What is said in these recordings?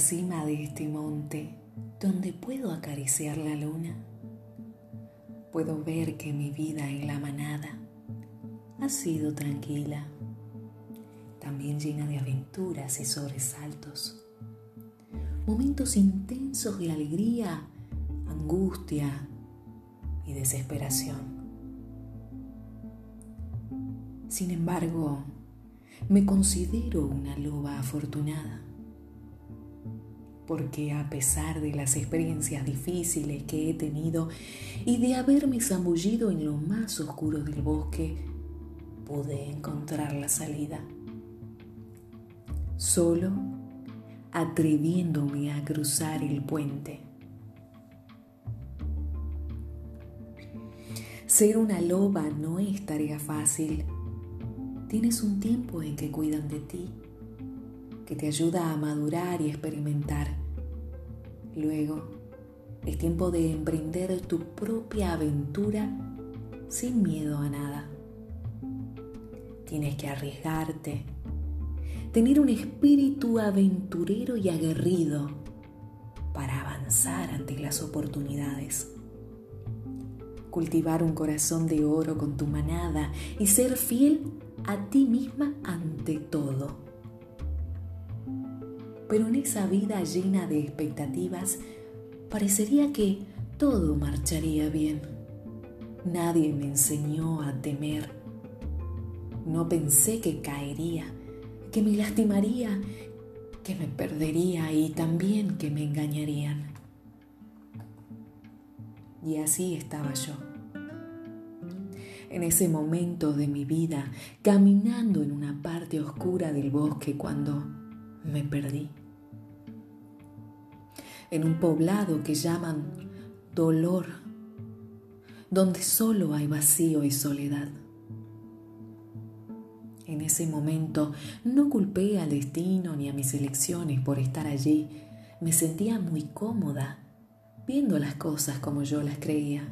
cima de este monte donde puedo acariciar la luna, puedo ver que mi vida en la manada ha sido tranquila, también llena de aventuras y sobresaltos, momentos intensos de alegría, angustia y desesperación. Sin embargo, me considero una loba afortunada, porque a pesar de las experiencias difíciles que he tenido y de haberme zambullido en lo más oscuro del bosque, pude encontrar la salida. Solo atreviéndome a cruzar el puente. Ser una loba no es tarea fácil Tienes un tiempo en que cuidan de ti, que te ayuda a madurar y experimentar. Luego, es tiempo de emprender tu propia aventura sin miedo a nada. Tienes que arriesgarte, tener un espíritu aventurero y aguerrido para avanzar ante las oportunidades. Cultivar un corazón de oro con tu manada y ser fiel a ti misma ante todo. Pero en esa vida llena de expectativas, parecería que todo marcharía bien. Nadie me enseñó a temer. No pensé que caería, que me lastimaría, que me perdería y también que me engañarían. Y así estaba yo en ese momento de mi vida, caminando en una parte oscura del bosque cuando me perdí. En un poblado que llaman dolor, donde solo hay vacío y soledad. En ese momento no culpé al destino ni a mis elecciones por estar allí. Me sentía muy cómoda viendo las cosas como yo las creía.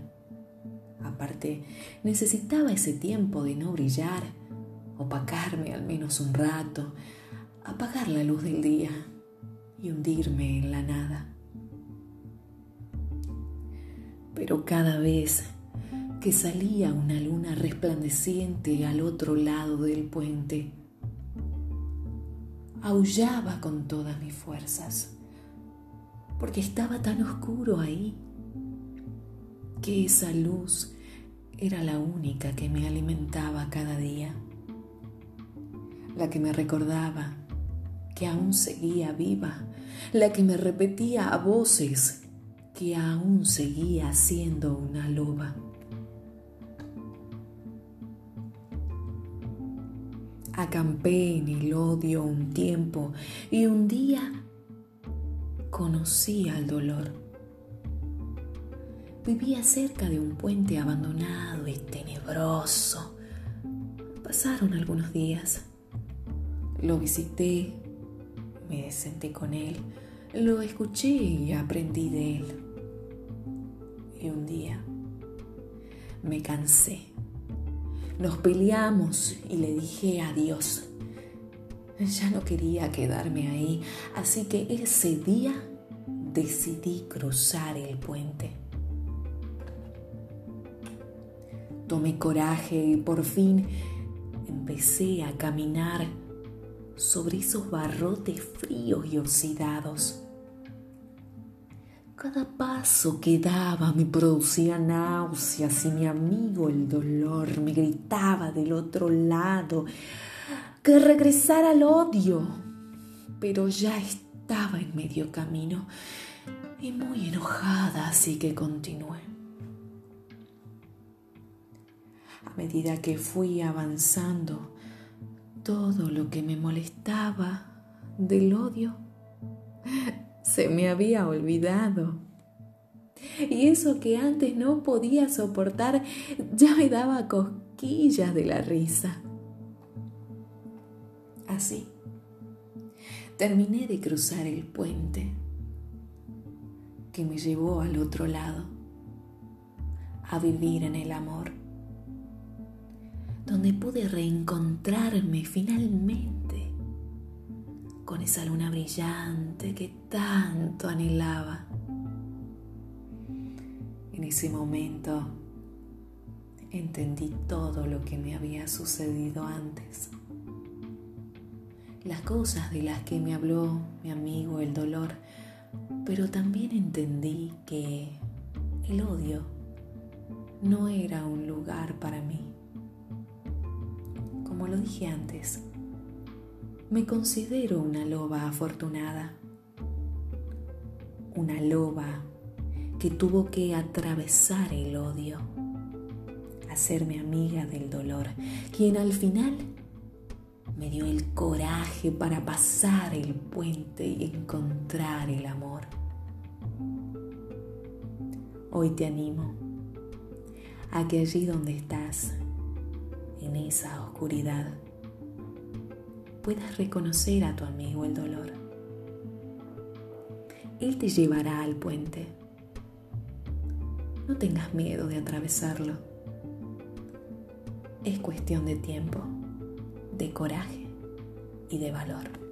Aparte, necesitaba ese tiempo de no brillar, opacarme al menos un rato, apagar la luz del día y hundirme en la nada. Pero cada vez que salía una luna resplandeciente al otro lado del puente, aullaba con todas mis fuerzas, porque estaba tan oscuro ahí que esa luz era la única que me alimentaba cada día, la que me recordaba que aún seguía viva, la que me repetía a voces que aún seguía siendo una loba. Acampé en el odio un tiempo y un día conocí al dolor. Vivía cerca de un puente abandonado y tenebroso. Pasaron algunos días. Lo visité, me senté con él, lo escuché y aprendí de él. Y un día me cansé. Nos peleamos y le dije adiós. Ya no quería quedarme ahí, así que ese día decidí cruzar el puente. Tomé coraje y por fin empecé a caminar sobre esos barrotes fríos y oxidados. Cada paso que daba me producía náuseas y mi amigo el dolor me gritaba del otro lado que regresara al odio, pero ya estaba en medio camino y muy enojada, así que continué. A medida que fui avanzando, todo lo que me molestaba del odio se me había olvidado. Y eso que antes no podía soportar ya me daba cosquillas de la risa. Así, terminé de cruzar el puente que me llevó al otro lado, a vivir en el amor donde pude reencontrarme finalmente con esa luna brillante que tanto anhelaba. En ese momento entendí todo lo que me había sucedido antes. Las cosas de las que me habló mi amigo el dolor, pero también entendí que el odio no era un lugar para mí. Como lo dije antes, me considero una loba afortunada, una loba que tuvo que atravesar el odio, hacerme amiga del dolor, quien al final me dio el coraje para pasar el puente y encontrar el amor. Hoy te animo a que allí donde estás, en esa oscuridad, puedas reconocer a tu amigo el dolor. Él te llevará al puente. No tengas miedo de atravesarlo. Es cuestión de tiempo, de coraje y de valor.